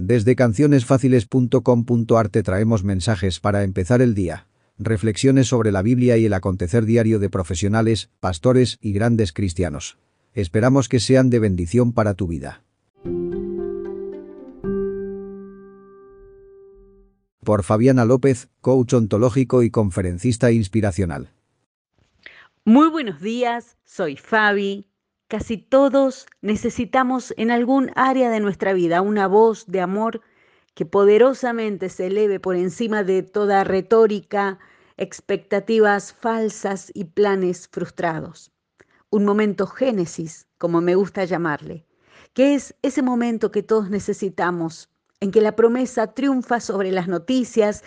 Desde cancionesfáciles.com.ar te traemos mensajes para empezar el día. Reflexiones sobre la Biblia y el acontecer diario de profesionales, pastores y grandes cristianos. Esperamos que sean de bendición para tu vida. Por Fabiana López, coach ontológico y conferencista inspiracional. Muy buenos días, soy Fabi. Casi todos necesitamos en algún área de nuestra vida una voz de amor que poderosamente se eleve por encima de toda retórica, expectativas falsas y planes frustrados. Un momento génesis, como me gusta llamarle, que es ese momento que todos necesitamos, en que la promesa triunfa sobre las noticias,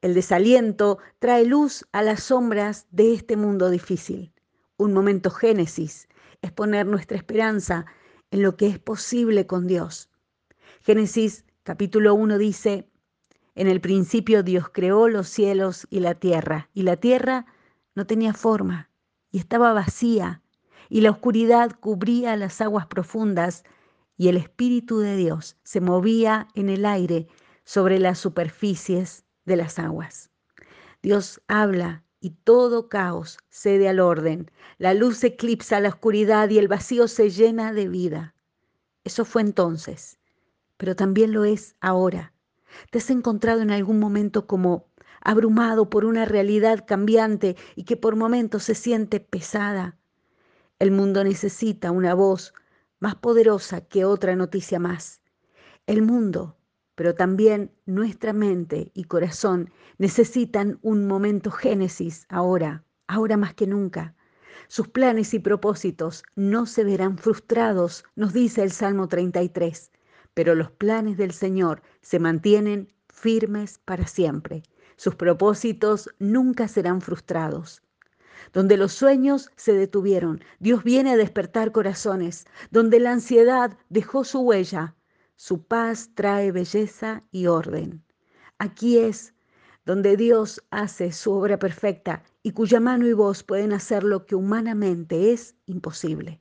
el desaliento trae luz a las sombras de este mundo difícil. Un momento génesis es poner nuestra esperanza en lo que es posible con Dios. Génesis capítulo 1 dice, en el principio Dios creó los cielos y la tierra, y la tierra no tenía forma y estaba vacía, y la oscuridad cubría las aguas profundas, y el Espíritu de Dios se movía en el aire sobre las superficies de las aguas. Dios habla y todo caos cede al orden. La luz eclipsa la oscuridad y el vacío se llena de vida. Eso fue entonces, pero también lo es ahora. ¿Te has encontrado en algún momento como abrumado por una realidad cambiante y que por momentos se siente pesada? El mundo necesita una voz más poderosa que otra noticia más. El mundo pero también nuestra mente y corazón necesitan un momento génesis ahora, ahora más que nunca. Sus planes y propósitos no se verán frustrados, nos dice el Salmo 33, pero los planes del Señor se mantienen firmes para siempre. Sus propósitos nunca serán frustrados. Donde los sueños se detuvieron, Dios viene a despertar corazones. Donde la ansiedad dejó su huella, su paz trae belleza y orden. Aquí es donde Dios hace su obra perfecta y cuya mano y voz pueden hacer lo que humanamente es imposible.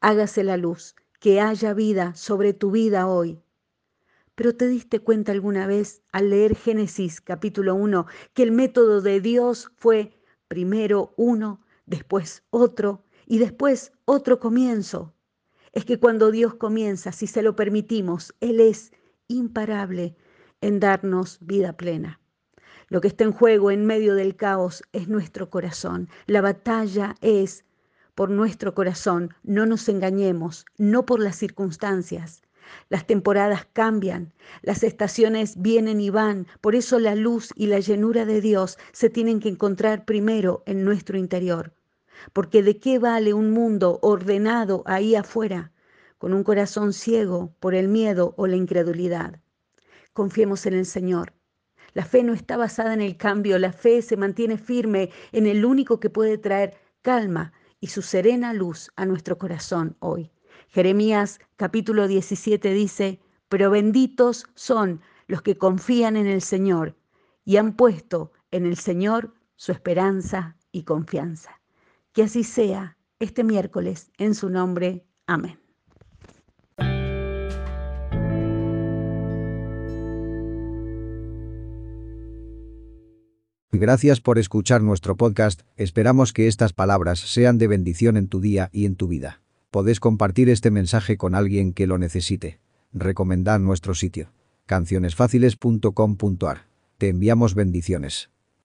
Hágase la luz, que haya vida sobre tu vida hoy. Pero ¿te diste cuenta alguna vez al leer Génesis capítulo 1 que el método de Dios fue primero uno, después otro y después otro comienzo? Es que cuando Dios comienza, si se lo permitimos, Él es imparable en darnos vida plena. Lo que está en juego en medio del caos es nuestro corazón. La batalla es por nuestro corazón. No nos engañemos, no por las circunstancias. Las temporadas cambian, las estaciones vienen y van, por eso la luz y la llenura de Dios se tienen que encontrar primero en nuestro interior porque de qué vale un mundo ordenado ahí afuera, con un corazón ciego por el miedo o la incredulidad. Confiemos en el Señor. La fe no está basada en el cambio, la fe se mantiene firme en el único que puede traer calma y su serena luz a nuestro corazón hoy. Jeremías capítulo 17 dice, pero benditos son los que confían en el Señor y han puesto en el Señor su esperanza y confianza. Que así sea este miércoles, en su nombre. Amén. Gracias por escuchar nuestro podcast, esperamos que estas palabras sean de bendición en tu día y en tu vida. Podés compartir este mensaje con alguien que lo necesite. Recomendad nuestro sitio, cancionesfáciles.com.ar. Te enviamos bendiciones.